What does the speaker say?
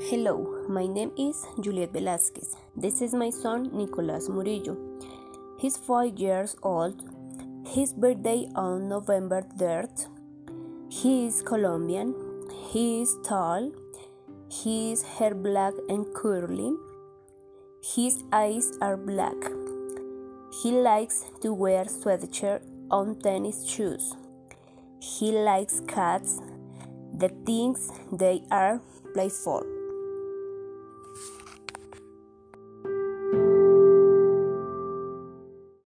Hello, my name is Juliet Velasquez. This is my son Nicolas Murillo. He's five years old. His birthday on November 3rd. He is Colombian. He is tall. His hair black and curly. His eyes are black. He likes to wear sweatshirt on tennis shoes. He likes cats. The things they are playful.